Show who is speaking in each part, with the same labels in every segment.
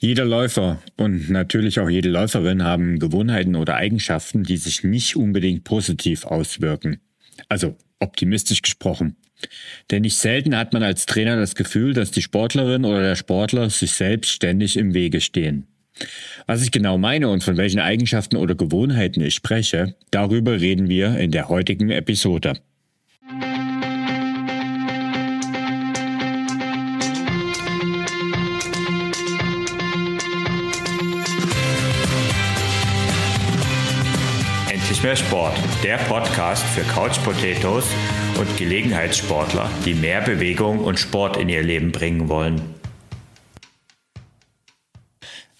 Speaker 1: Jeder Läufer und natürlich auch jede Läuferin haben Gewohnheiten oder Eigenschaften, die sich nicht unbedingt positiv auswirken. Also optimistisch gesprochen. Denn nicht selten hat man als Trainer das Gefühl, dass die Sportlerin oder der Sportler sich selbst ständig im Wege stehen. Was ich genau meine und von welchen Eigenschaften oder Gewohnheiten ich spreche, darüber reden wir in der heutigen Episode. Endlich mehr Sport, der Podcast für Couch Potatoes und Gelegenheitssportler, die mehr Bewegung und Sport in ihr Leben bringen wollen.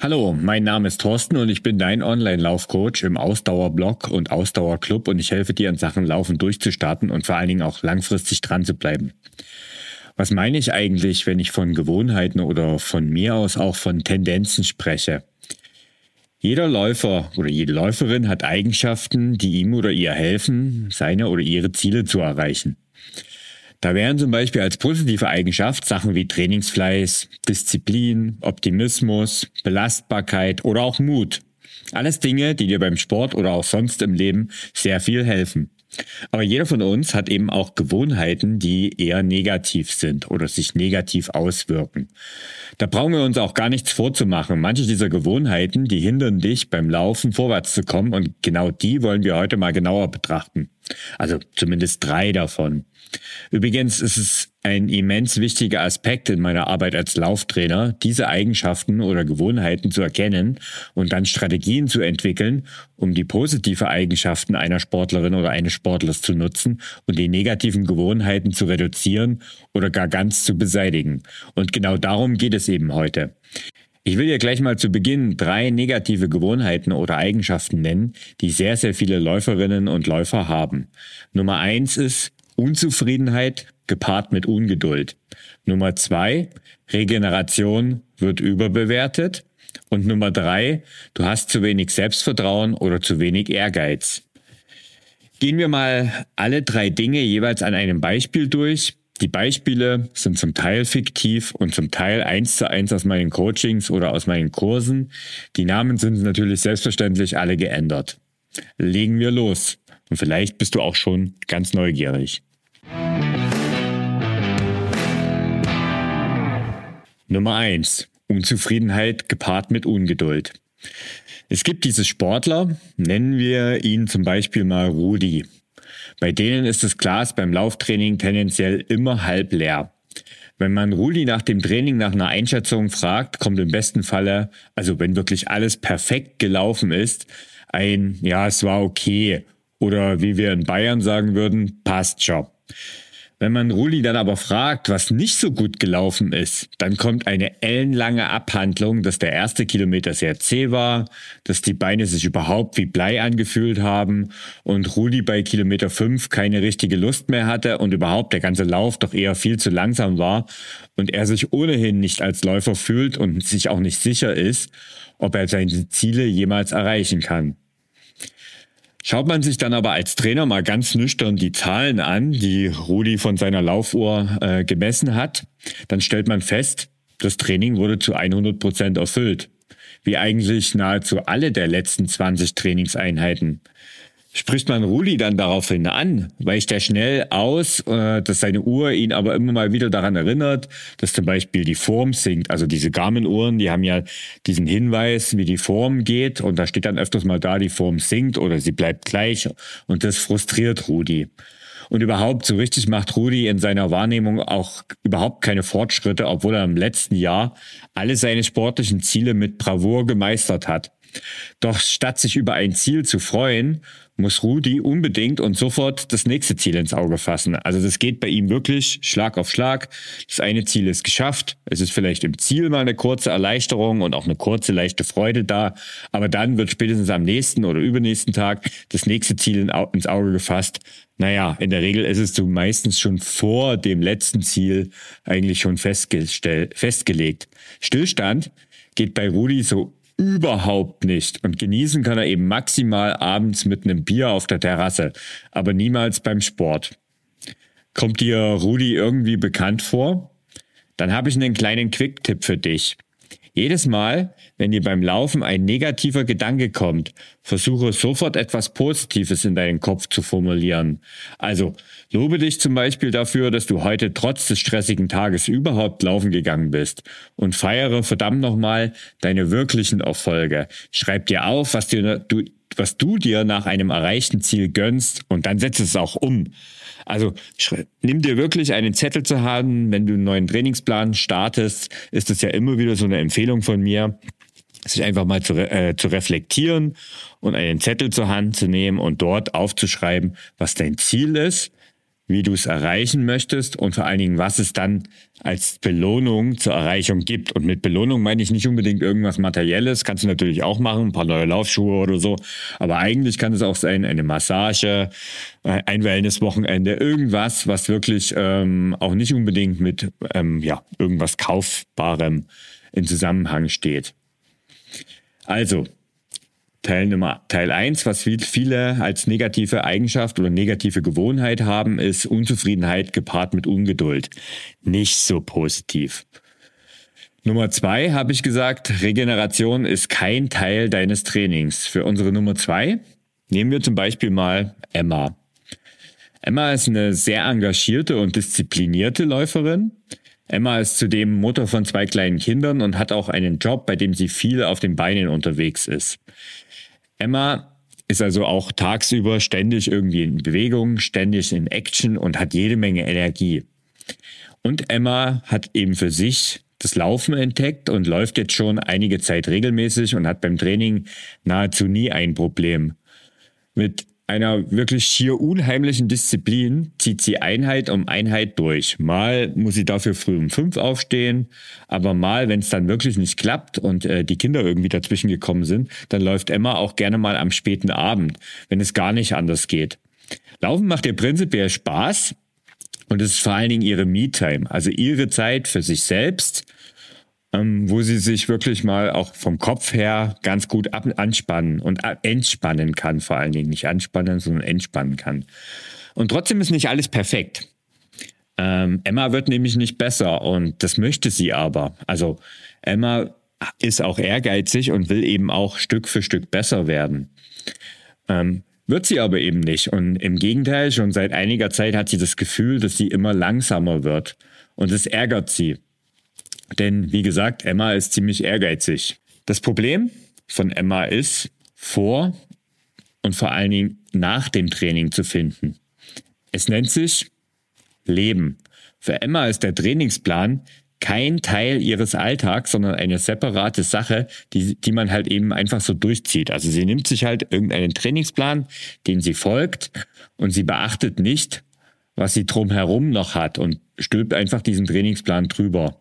Speaker 1: Hallo, mein Name ist Thorsten und ich bin dein Online-Laufcoach im Ausdauerblog und Ausdauerclub und ich helfe dir in Sachen Laufen durchzustarten und vor allen Dingen auch langfristig dran zu bleiben. Was meine ich eigentlich, wenn ich von Gewohnheiten oder von mir aus auch von Tendenzen spreche? Jeder Läufer oder jede Läuferin hat Eigenschaften, die ihm oder ihr helfen, seine oder ihre Ziele zu erreichen. Da wären zum Beispiel als positive Eigenschaft Sachen wie Trainingsfleiß, Disziplin, Optimismus, Belastbarkeit oder auch Mut. Alles Dinge, die dir beim Sport oder auch sonst im Leben sehr viel helfen. Aber jeder von uns hat eben auch Gewohnheiten, die eher negativ sind oder sich negativ auswirken. Da brauchen wir uns auch gar nichts vorzumachen. Manche dieser Gewohnheiten, die hindern dich beim Laufen vorwärts zu kommen und genau die wollen wir heute mal genauer betrachten. Also zumindest drei davon. Übrigens ist es ein immens wichtiger Aspekt in meiner Arbeit als Lauftrainer, diese Eigenschaften oder Gewohnheiten zu erkennen und dann Strategien zu entwickeln, um die positive Eigenschaften einer Sportlerin oder eines Sportlers zu nutzen und die negativen Gewohnheiten zu reduzieren oder gar ganz zu beseitigen. Und genau darum geht es eben heute. Ich will dir gleich mal zu Beginn drei negative Gewohnheiten oder Eigenschaften nennen, die sehr, sehr viele Läuferinnen und Läufer haben. Nummer eins ist, Unzufriedenheit gepaart mit Ungeduld. Nummer zwei, Regeneration wird überbewertet. Und Nummer drei, du hast zu wenig Selbstvertrauen oder zu wenig Ehrgeiz. Gehen wir mal alle drei Dinge jeweils an einem Beispiel durch. Die Beispiele sind zum Teil fiktiv und zum Teil eins zu eins aus meinen Coachings oder aus meinen Kursen. Die Namen sind natürlich selbstverständlich alle geändert. Legen wir los. Und vielleicht bist du auch schon ganz neugierig. Nummer eins: Unzufriedenheit gepaart mit Ungeduld. Es gibt diese Sportler, nennen wir ihn zum Beispiel mal Rudi. Bei denen ist das Glas beim Lauftraining tendenziell immer halb leer. Wenn man Rudi nach dem Training nach einer Einschätzung fragt, kommt im besten Falle, also wenn wirklich alles perfekt gelaufen ist, ein Ja, es war okay oder wie wir in Bayern sagen würden, passt schon. Wenn man Ruli dann aber fragt, was nicht so gut gelaufen ist, dann kommt eine ellenlange Abhandlung, dass der erste Kilometer sehr zäh war, dass die Beine sich überhaupt wie Blei angefühlt haben und Rudi bei Kilometer 5 keine richtige Lust mehr hatte und überhaupt der ganze Lauf doch eher viel zu langsam war und er sich ohnehin nicht als Läufer fühlt und sich auch nicht sicher ist, ob er seine Ziele jemals erreichen kann. Schaut man sich dann aber als Trainer mal ganz nüchtern die Zahlen an, die Rudi von seiner Laufuhr äh, gemessen hat, dann stellt man fest, das Training wurde zu 100 Prozent erfüllt. Wie eigentlich nahezu alle der letzten 20 Trainingseinheiten. Spricht man Rudi dann daraufhin an, weicht er schnell aus, äh, dass seine Uhr ihn aber immer mal wieder daran erinnert, dass zum Beispiel die Form sinkt. Also diese Garmin-Uhren, die haben ja diesen Hinweis, wie die Form geht und da steht dann öfters mal da, die Form sinkt oder sie bleibt gleich und das frustriert Rudi. Und überhaupt, so richtig macht Rudi in seiner Wahrnehmung auch überhaupt keine Fortschritte, obwohl er im letzten Jahr alle seine sportlichen Ziele mit Bravour gemeistert hat. Doch statt sich über ein Ziel zu freuen, muss Rudi unbedingt und sofort das nächste Ziel ins Auge fassen. Also das geht bei ihm wirklich Schlag auf Schlag. Das eine Ziel ist geschafft. Es ist vielleicht im Ziel mal eine kurze Erleichterung und auch eine kurze leichte Freude da. Aber dann wird spätestens am nächsten oder übernächsten Tag das nächste Ziel ins Auge gefasst. Naja, in der Regel ist es so meistens schon vor dem letzten Ziel eigentlich schon festgelegt. Stillstand geht bei Rudi so überhaupt nicht. Und genießen kann er eben maximal abends mit einem Bier auf der Terrasse, aber niemals beim Sport. Kommt dir Rudi irgendwie bekannt vor? Dann habe ich einen kleinen Quick-Tipp für dich. Jedes Mal, wenn dir beim Laufen ein negativer Gedanke kommt, versuche sofort etwas Positives in deinen Kopf zu formulieren. Also lobe dich zum Beispiel dafür, dass du heute trotz des stressigen Tages überhaupt laufen gegangen bist und feiere verdammt nochmal deine wirklichen Erfolge. Schreib dir auf, was, dir, du, was du dir nach einem erreichten Ziel gönnst und dann setze es auch um. Also nimm dir wirklich einen Zettel zu haben, wenn du einen neuen Trainingsplan startest, ist es ja immer wieder so eine Empfehlung von mir, sich einfach mal zu, äh, zu reflektieren und einen Zettel zur Hand zu nehmen und dort aufzuschreiben, was dein Ziel ist wie du es erreichen möchtest und vor allen Dingen, was es dann als Belohnung zur Erreichung gibt. Und mit Belohnung meine ich nicht unbedingt irgendwas Materielles, kannst du natürlich auch machen, ein paar neue Laufschuhe oder so. Aber eigentlich kann es auch sein, eine Massage, äh, ein Wellnesswochenende, irgendwas, was wirklich ähm, auch nicht unbedingt mit ähm, ja, irgendwas Kaufbarem in Zusammenhang steht. Also, Teil Nummer, Teil 1, was viele als negative Eigenschaft oder negative Gewohnheit haben, ist Unzufriedenheit gepaart mit Ungeduld. Nicht so positiv. Nummer zwei habe ich gesagt, Regeneration ist kein Teil deines Trainings. Für unsere Nummer zwei nehmen wir zum Beispiel mal Emma. Emma ist eine sehr engagierte und disziplinierte Läuferin. Emma ist zudem Mutter von zwei kleinen Kindern und hat auch einen Job, bei dem sie viel auf den Beinen unterwegs ist. Emma ist also auch tagsüber ständig irgendwie in Bewegung, ständig in Action und hat jede Menge Energie. Und Emma hat eben für sich das Laufen entdeckt und läuft jetzt schon einige Zeit regelmäßig und hat beim Training nahezu nie ein Problem. Mit einer wirklich schier unheimlichen Disziplin zieht sie Einheit um Einheit durch. Mal muss sie dafür früh um fünf aufstehen, aber mal, wenn es dann wirklich nicht klappt und äh, die Kinder irgendwie dazwischen gekommen sind, dann läuft Emma auch gerne mal am späten Abend, wenn es gar nicht anders geht. Laufen macht ihr prinzipiell Spaß und es ist vor allen Dingen ihre Me-Time, also ihre Zeit für sich selbst ähm, wo sie sich wirklich mal auch vom Kopf her ganz gut ab anspannen und entspannen kann, vor allen Dingen nicht anspannen, sondern entspannen kann. Und trotzdem ist nicht alles perfekt. Ähm, Emma wird nämlich nicht besser und das möchte sie aber. Also Emma ist auch ehrgeizig und will eben auch Stück für Stück besser werden. Ähm, wird sie aber eben nicht. Und im Gegenteil, schon seit einiger Zeit hat sie das Gefühl, dass sie immer langsamer wird. Und es ärgert sie. Denn wie gesagt, Emma ist ziemlich ehrgeizig. Das Problem von Emma ist, vor und vor allen Dingen nach dem Training zu finden. Es nennt sich Leben. Für Emma ist der Trainingsplan kein Teil ihres Alltags, sondern eine separate Sache, die, die man halt eben einfach so durchzieht. Also sie nimmt sich halt irgendeinen Trainingsplan, den sie folgt und sie beachtet nicht, was sie drumherum noch hat und stülpt einfach diesen Trainingsplan drüber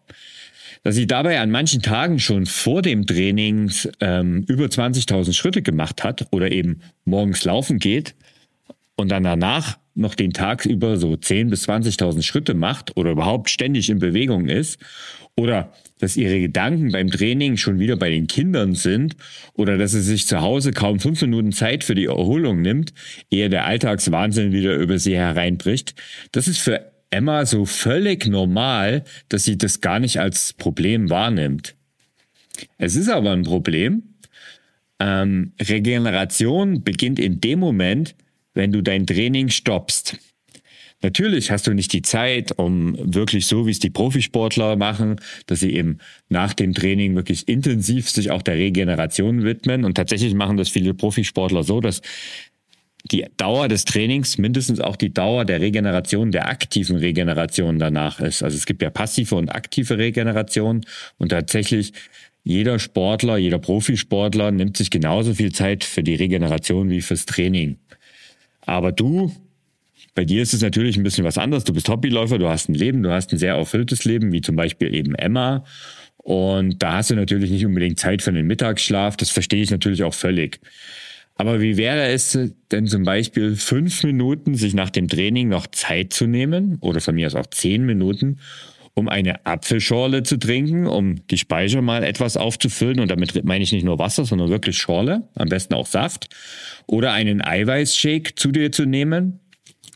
Speaker 1: dass sie dabei an manchen Tagen schon vor dem Training ähm, über 20.000 Schritte gemacht hat oder eben morgens laufen geht und dann danach noch den Tag über so 10.000 bis 20.000 Schritte macht oder überhaupt ständig in Bewegung ist oder dass ihre Gedanken beim Training schon wieder bei den Kindern sind oder dass sie sich zu Hause kaum fünf Minuten Zeit für die Erholung nimmt, ehe der Alltagswahnsinn wieder über sie hereinbricht. Das ist für Emma so völlig normal, dass sie das gar nicht als Problem wahrnimmt. Es ist aber ein Problem. Ähm, Regeneration beginnt in dem Moment, wenn du dein Training stoppst. Natürlich hast du nicht die Zeit, um wirklich so, wie es die Profisportler machen, dass sie eben nach dem Training wirklich intensiv sich auch der Regeneration widmen. Und tatsächlich machen das viele Profisportler so, dass die Dauer des Trainings mindestens auch die Dauer der Regeneration, der aktiven Regeneration danach ist. Also es gibt ja passive und aktive Regeneration und tatsächlich jeder Sportler, jeder Profisportler nimmt sich genauso viel Zeit für die Regeneration wie fürs Training. Aber du, bei dir ist es natürlich ein bisschen was anderes. Du bist Hobbyläufer, du hast ein Leben, du hast ein sehr erfülltes Leben, wie zum Beispiel eben Emma. Und da hast du natürlich nicht unbedingt Zeit für einen Mittagsschlaf. Das verstehe ich natürlich auch völlig. Aber wie wäre es denn zum Beispiel fünf Minuten sich nach dem Training noch Zeit zu nehmen oder von mir aus auch zehn Minuten, um eine Apfelschorle zu trinken, um die Speicher mal etwas aufzufüllen. Und damit meine ich nicht nur Wasser, sondern wirklich Schorle, am besten auch Saft. Oder einen Eiweißshake zu dir zu nehmen,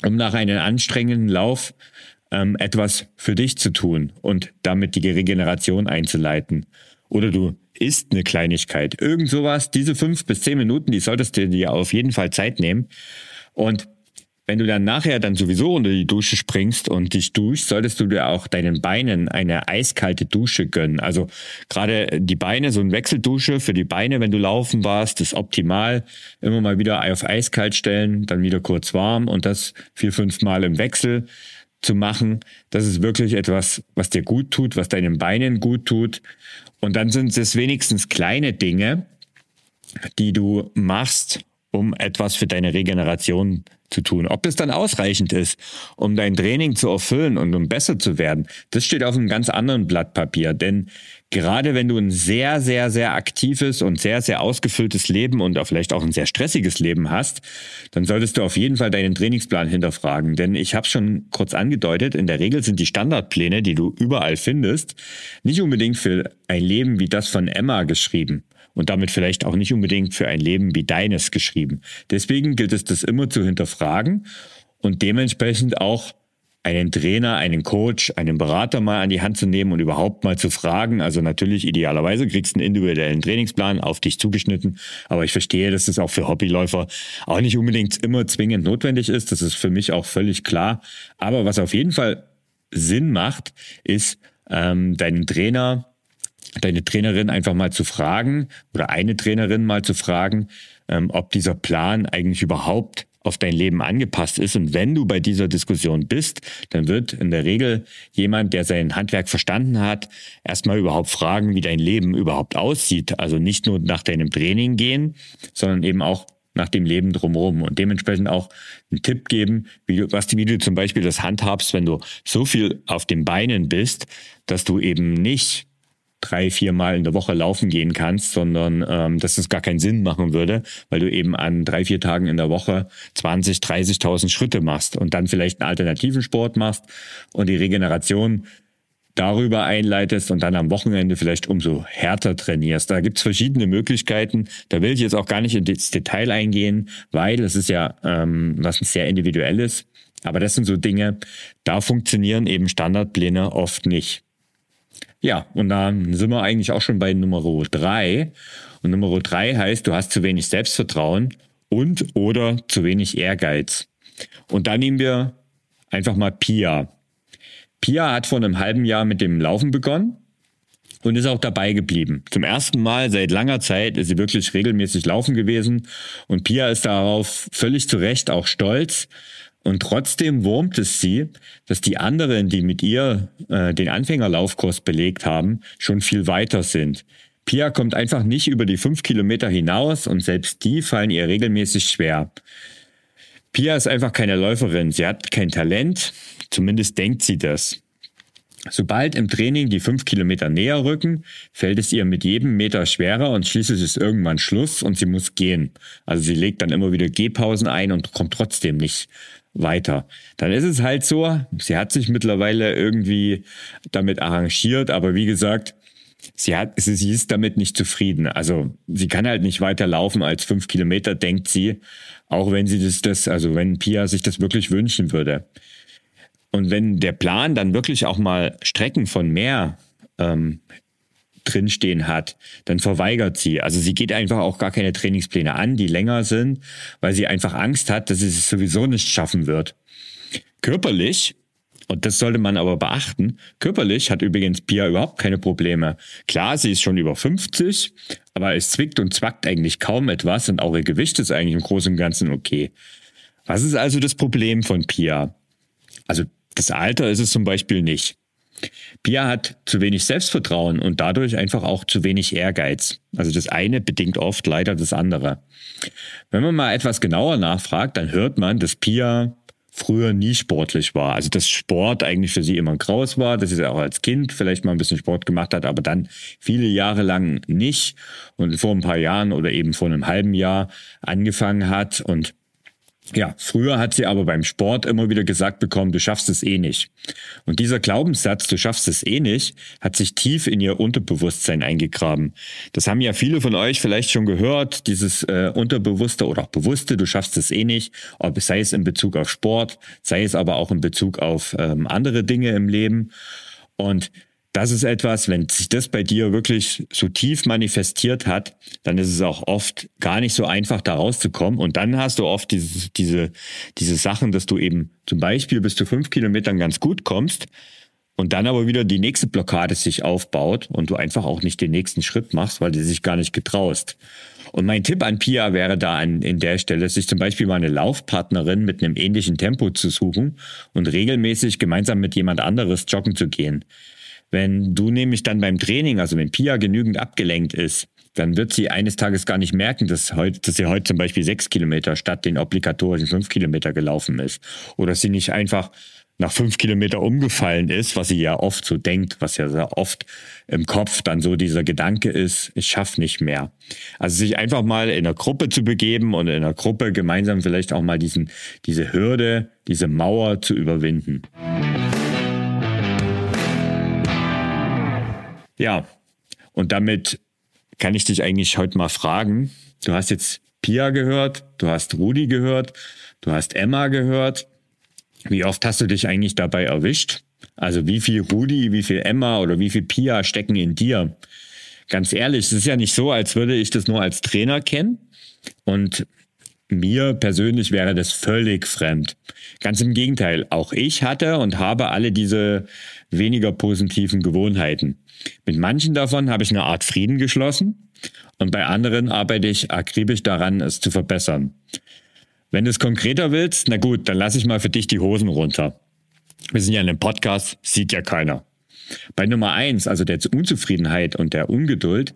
Speaker 1: um nach einem anstrengenden Lauf ähm, etwas für dich zu tun und damit die Regeneration einzuleiten. Oder du isst eine Kleinigkeit. Irgend sowas, diese fünf bis zehn Minuten, die solltest du dir auf jeden Fall Zeit nehmen. Und wenn du dann nachher dann sowieso unter die Dusche springst und dich duschst, solltest du dir auch deinen Beinen eine eiskalte Dusche gönnen. Also gerade die Beine, so eine Wechseldusche für die Beine, wenn du laufen warst, ist optimal. Immer mal wieder auf eiskalt stellen, dann wieder kurz warm und das vier, fünf Mal im Wechsel zu machen. Das ist wirklich etwas, was dir gut tut, was deinen Beinen gut tut. Und dann sind es wenigstens kleine Dinge, die du machst, um etwas für deine Regeneration zu tun. Ob das dann ausreichend ist, um dein Training zu erfüllen und um besser zu werden, das steht auf einem ganz anderen Blatt Papier. Denn gerade wenn du ein sehr, sehr, sehr aktives und sehr, sehr ausgefülltes Leben und auch vielleicht auch ein sehr stressiges Leben hast, dann solltest du auf jeden Fall deinen Trainingsplan hinterfragen. Denn ich habe schon kurz angedeutet, in der Regel sind die Standardpläne, die du überall findest, nicht unbedingt für ein Leben wie das von Emma geschrieben und damit vielleicht auch nicht unbedingt für ein Leben wie deines geschrieben. Deswegen gilt es, das immer zu hinterfragen und dementsprechend auch einen Trainer, einen Coach, einen Berater mal an die Hand zu nehmen und überhaupt mal zu fragen. Also natürlich idealerweise kriegst du einen individuellen Trainingsplan auf dich zugeschnitten. Aber ich verstehe, dass das auch für Hobbyläufer auch nicht unbedingt immer zwingend notwendig ist. Das ist für mich auch völlig klar. Aber was auf jeden Fall Sinn macht, ist, ähm, deinen Trainer deine Trainerin einfach mal zu fragen oder eine Trainerin mal zu fragen, ähm, ob dieser Plan eigentlich überhaupt auf dein Leben angepasst ist. Und wenn du bei dieser Diskussion bist, dann wird in der Regel jemand, der sein Handwerk verstanden hat, erstmal überhaupt fragen, wie dein Leben überhaupt aussieht. Also nicht nur nach deinem Training gehen, sondern eben auch nach dem Leben drumherum und dementsprechend auch einen Tipp geben, wie du, was, wie du zum Beispiel das handhabst, wenn du so viel auf den Beinen bist, dass du eben nicht drei, vier Mal in der Woche laufen gehen kannst, sondern ähm, dass es gar keinen Sinn machen würde, weil du eben an drei, vier Tagen in der Woche 20, 30.000 Schritte machst und dann vielleicht einen alternativen Sport machst und die Regeneration darüber einleitest und dann am Wochenende vielleicht umso härter trainierst. Da gibt's verschiedene Möglichkeiten. Da will ich jetzt auch gar nicht ins Detail eingehen, weil es ist ja ähm, was sehr individuelles. Aber das sind so Dinge, da funktionieren eben Standardpläne oft nicht. Ja, und dann sind wir eigentlich auch schon bei Nummer drei. Und Nummer drei heißt, du hast zu wenig Selbstvertrauen und oder zu wenig Ehrgeiz. Und dann nehmen wir einfach mal Pia. Pia hat vor einem halben Jahr mit dem Laufen begonnen und ist auch dabei geblieben. Zum ersten Mal seit langer Zeit ist sie wirklich regelmäßig laufen gewesen und Pia ist darauf völlig zu Recht auch stolz, und trotzdem wurmt es sie, dass die anderen, die mit ihr äh, den Anfängerlaufkurs belegt haben, schon viel weiter sind. Pia kommt einfach nicht über die fünf Kilometer hinaus und selbst die fallen ihr regelmäßig schwer. Pia ist einfach keine Läuferin. Sie hat kein Talent. Zumindest denkt sie das. Sobald im Training die fünf Kilometer näher rücken, fällt es ihr mit jedem Meter schwerer und schließlich ist irgendwann Schluss und sie muss gehen. Also sie legt dann immer wieder Gehpausen ein und kommt trotzdem nicht weiter. Dann ist es halt so, sie hat sich mittlerweile irgendwie damit arrangiert, aber wie gesagt, sie hat, sie ist damit nicht zufrieden. Also sie kann halt nicht weiter laufen als fünf Kilometer, denkt sie, auch wenn sie das, das, also wenn Pia sich das wirklich wünschen würde. Und wenn der Plan dann wirklich auch mal Strecken von mehr ähm, drinstehen hat, dann verweigert sie. Also sie geht einfach auch gar keine Trainingspläne an, die länger sind, weil sie einfach Angst hat, dass sie es sowieso nicht schaffen wird. Körperlich, und das sollte man aber beachten, körperlich hat übrigens Pia überhaupt keine Probleme. Klar, sie ist schon über 50, aber es zwickt und zwackt eigentlich kaum etwas und auch ihr Gewicht ist eigentlich im Großen und Ganzen okay. Was ist also das Problem von Pia? Also das Alter ist es zum Beispiel nicht. Pia hat zu wenig Selbstvertrauen und dadurch einfach auch zu wenig Ehrgeiz. Also das eine bedingt oft leider das andere. Wenn man mal etwas genauer nachfragt, dann hört man, dass Pia früher nie sportlich war. Also dass Sport eigentlich für sie immer graus war, dass sie auch als Kind vielleicht mal ein bisschen Sport gemacht hat, aber dann viele Jahre lang nicht und vor ein paar Jahren oder eben vor einem halben Jahr angefangen hat und ja, früher hat sie aber beim Sport immer wieder gesagt bekommen, du schaffst es eh nicht. Und dieser Glaubenssatz, du schaffst es eh nicht, hat sich tief in ihr Unterbewusstsein eingegraben. Das haben ja viele von euch vielleicht schon gehört, dieses äh, Unterbewusste oder auch Bewusste, du schaffst es eh nicht, ob sei es in Bezug auf Sport, sei es aber auch in Bezug auf ähm, andere Dinge im Leben. Und das ist etwas, wenn sich das bei dir wirklich so tief manifestiert hat, dann ist es auch oft gar nicht so einfach, da rauszukommen. Und dann hast du oft diese, diese, diese Sachen, dass du eben zum Beispiel bis zu fünf Kilometern ganz gut kommst und dann aber wieder die nächste Blockade sich aufbaut und du einfach auch nicht den nächsten Schritt machst, weil du dich gar nicht getraust. Und mein Tipp an Pia wäre da an, in der Stelle, sich zum Beispiel mal eine Laufpartnerin mit einem ähnlichen Tempo zu suchen und regelmäßig gemeinsam mit jemand anderes joggen zu gehen. Wenn du nämlich dann beim Training, also wenn Pia genügend abgelenkt ist, dann wird sie eines Tages gar nicht merken, dass, heute, dass sie heute zum Beispiel sechs Kilometer statt den obligatorischen fünf Kilometer gelaufen ist. Oder dass sie nicht einfach nach fünf Kilometer umgefallen ist, was sie ja oft so denkt, was ja sehr oft im Kopf dann so dieser Gedanke ist, ich schaffe nicht mehr. Also sich einfach mal in einer Gruppe zu begeben und in einer Gruppe gemeinsam vielleicht auch mal diesen, diese Hürde, diese Mauer zu überwinden. Ja, und damit kann ich dich eigentlich heute mal fragen. Du hast jetzt Pia gehört, du hast Rudi gehört, du hast Emma gehört. Wie oft hast du dich eigentlich dabei erwischt? Also wie viel Rudi, wie viel Emma oder wie viel Pia stecken in dir? Ganz ehrlich, es ist ja nicht so, als würde ich das nur als Trainer kennen. Und mir persönlich wäre das völlig fremd. Ganz im Gegenteil, auch ich hatte und habe alle diese weniger positiven Gewohnheiten. Mit manchen davon habe ich eine Art Frieden geschlossen und bei anderen arbeite ich akribisch daran, es zu verbessern. Wenn du es konkreter willst, na gut, dann lasse ich mal für dich die Hosen runter. Wir sind ja in einem Podcast, sieht ja keiner. Bei Nummer eins, also der Unzufriedenheit und der Ungeduld,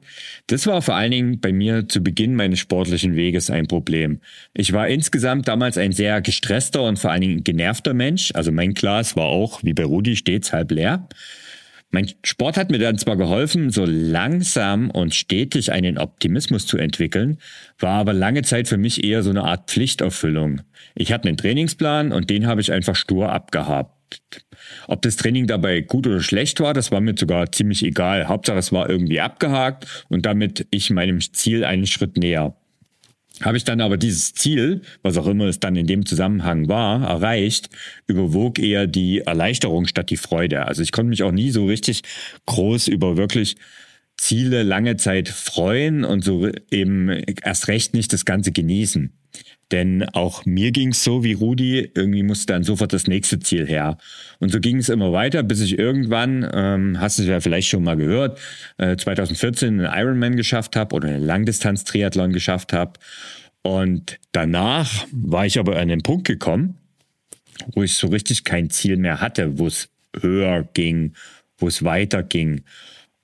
Speaker 1: das war vor allen Dingen bei mir zu Beginn meines sportlichen Weges ein Problem. Ich war insgesamt damals ein sehr gestresster und vor allen Dingen genervter Mensch. Also mein Glas war auch, wie bei Rudi, stets halb leer. Mein Sport hat mir dann zwar geholfen, so langsam und stetig einen Optimismus zu entwickeln, war aber lange Zeit für mich eher so eine Art Pflichterfüllung. Ich hatte einen Trainingsplan und den habe ich einfach stur abgehabt. Ob das Training dabei gut oder schlecht war, das war mir sogar ziemlich egal. Hauptsache es war irgendwie abgehakt und damit ich meinem Ziel einen Schritt näher. Habe ich dann aber dieses Ziel, was auch immer es dann in dem Zusammenhang war, erreicht, überwog eher die Erleichterung statt die Freude. Also ich konnte mich auch nie so richtig groß über wirklich Ziele lange Zeit freuen und so eben erst recht nicht das Ganze genießen. Denn auch mir ging es so wie Rudi, irgendwie musste dann sofort das nächste Ziel her. Und so ging es immer weiter, bis ich irgendwann, ähm, hast du es ja vielleicht schon mal gehört, äh, 2014 einen Ironman geschafft habe oder einen Langdistanz-Triathlon geschafft habe. Und danach war ich aber an den Punkt gekommen, wo ich so richtig kein Ziel mehr hatte, wo es höher ging, wo es weiter ging.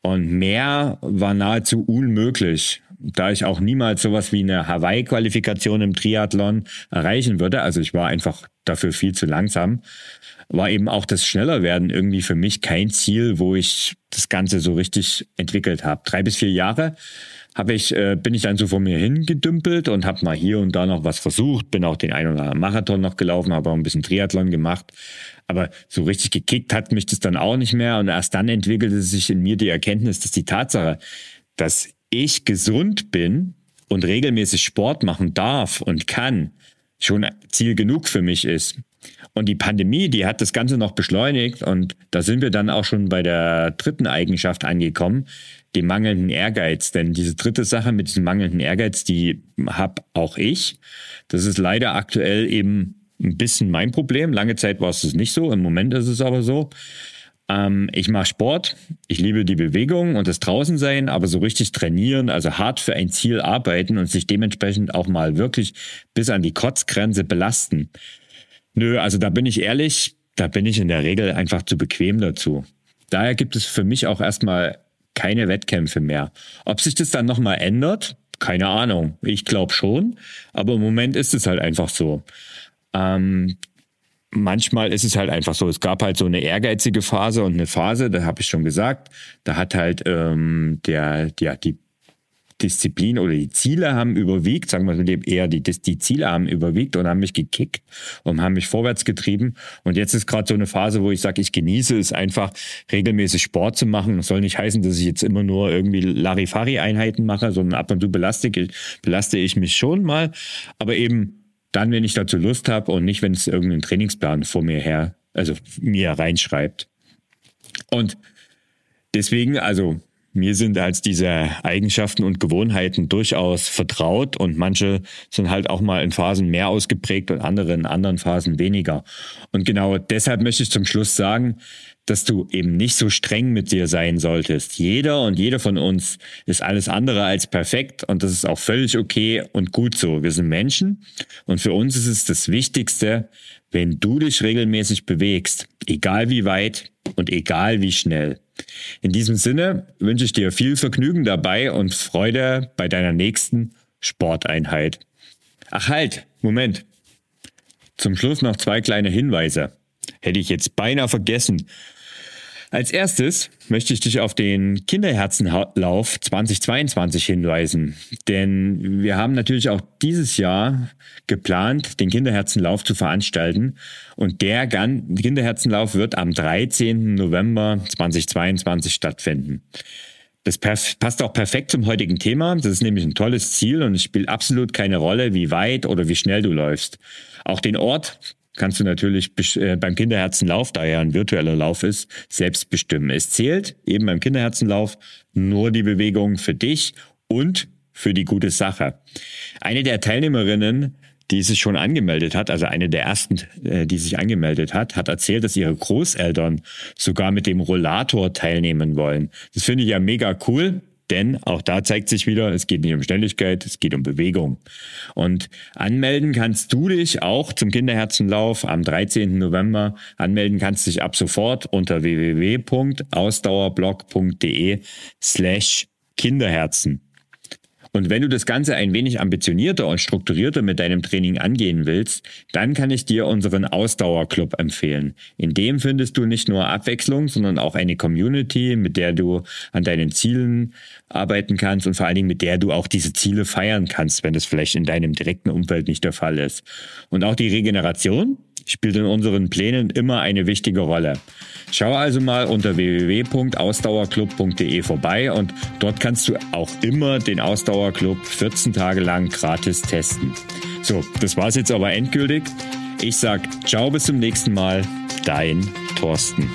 Speaker 1: Und mehr war nahezu unmöglich da ich auch niemals sowas wie eine Hawaii-Qualifikation im Triathlon erreichen würde, also ich war einfach dafür viel zu langsam, war eben auch das Schnellerwerden irgendwie für mich kein Ziel, wo ich das Ganze so richtig entwickelt habe. Drei bis vier Jahre habe ich, äh, bin ich dann so vor mir hingedümpelt und habe mal hier und da noch was versucht, bin auch den einen oder anderen Marathon noch gelaufen, habe auch ein bisschen Triathlon gemacht. Aber so richtig gekickt hat mich das dann auch nicht mehr. Und erst dann entwickelte sich in mir die Erkenntnis, dass die Tatsache, dass ich gesund bin und regelmäßig Sport machen darf und kann, schon Ziel genug für mich ist. Und die Pandemie, die hat das Ganze noch beschleunigt und da sind wir dann auch schon bei der dritten Eigenschaft angekommen, dem mangelnden Ehrgeiz. Denn diese dritte Sache mit diesem mangelnden Ehrgeiz, die habe auch ich. Das ist leider aktuell eben ein bisschen mein Problem. Lange Zeit war es nicht so, im Moment ist es aber so. Ähm, ich mache Sport, ich liebe die Bewegung und das Draußensein, aber so richtig trainieren, also hart für ein Ziel arbeiten und sich dementsprechend auch mal wirklich bis an die Kotzgrenze belasten. Nö, also da bin ich ehrlich, da bin ich in der Regel einfach zu bequem dazu. Daher gibt es für mich auch erstmal keine Wettkämpfe mehr. Ob sich das dann nochmal ändert, keine Ahnung. Ich glaube schon, aber im Moment ist es halt einfach so. Ähm, manchmal ist es halt einfach so, es gab halt so eine ehrgeizige Phase und eine Phase, da habe ich schon gesagt, da hat halt ähm, der, der, die Disziplin oder die Ziele haben überwiegt, sagen wir mal eher die, die Ziele haben überwiegt und haben mich gekickt und haben mich vorwärts getrieben. Und jetzt ist gerade so eine Phase, wo ich sage, ich genieße es einfach, regelmäßig Sport zu machen. Das soll nicht heißen, dass ich jetzt immer nur irgendwie Larifari-Einheiten mache, sondern ab und zu belaste, belaste ich mich schon mal. Aber eben dann, wenn ich dazu Lust habe und nicht, wenn es irgendeinen Trainingsplan vor mir her, also mir reinschreibt. Und Deswegen, also mir sind als diese Eigenschaften und Gewohnheiten durchaus vertraut und manche sind halt auch mal in Phasen mehr ausgeprägt und andere in anderen Phasen weniger. Und genau deshalb möchte ich zum Schluss sagen, dass du eben nicht so streng mit dir sein solltest. Jeder und jede von uns ist alles andere als perfekt und das ist auch völlig okay und gut so. Wir sind Menschen und für uns ist es das Wichtigste, wenn du dich regelmäßig bewegst, egal wie weit und egal wie schnell. In diesem Sinne wünsche ich dir viel Vergnügen dabei und Freude bei deiner nächsten Sporteinheit. Ach halt, Moment. Zum Schluss noch zwei kleine Hinweise. Hätte ich jetzt beinahe vergessen. Als erstes möchte ich dich auf den Kinderherzenlauf 2022 hinweisen. Denn wir haben natürlich auch dieses Jahr geplant, den Kinderherzenlauf zu veranstalten. Und der Kinderherzenlauf wird am 13. November 2022 stattfinden. Das passt auch perfekt zum heutigen Thema. Das ist nämlich ein tolles Ziel und es spielt absolut keine Rolle, wie weit oder wie schnell du läufst. Auch den Ort kannst du natürlich äh, beim Kinderherzenlauf, da ja ein virtueller Lauf ist, selbst bestimmen. Es zählt eben beim Kinderherzenlauf nur die Bewegung für dich und für die gute Sache. Eine der Teilnehmerinnen, die sich schon angemeldet hat, also eine der ersten, äh, die sich angemeldet hat, hat erzählt, dass ihre Großeltern sogar mit dem Rollator teilnehmen wollen. Das finde ich ja mega cool. Denn auch da zeigt sich wieder, es geht nicht um Schnelligkeit, es geht um Bewegung. Und anmelden kannst du dich auch zum Kinderherzenlauf am 13. November. Anmelden kannst du dich ab sofort unter www.ausdauerblog.de slash Kinderherzen. Und wenn du das Ganze ein wenig ambitionierter und strukturierter mit deinem Training angehen willst, dann kann ich dir unseren Ausdauerclub empfehlen. In dem findest du nicht nur Abwechslung, sondern auch eine Community, mit der du an deinen Zielen arbeiten kannst und vor allen Dingen mit der du auch diese Ziele feiern kannst, wenn das vielleicht in deinem direkten Umfeld nicht der Fall ist. Und auch die Regeneration spielt in unseren Plänen immer eine wichtige Rolle. Schau also mal unter www.ausdauerclub.de vorbei und dort kannst du auch immer den Ausdauerclub 14 Tage lang gratis testen. So, das war's jetzt aber endgültig. Ich sag ciao bis zum nächsten Mal, dein Thorsten.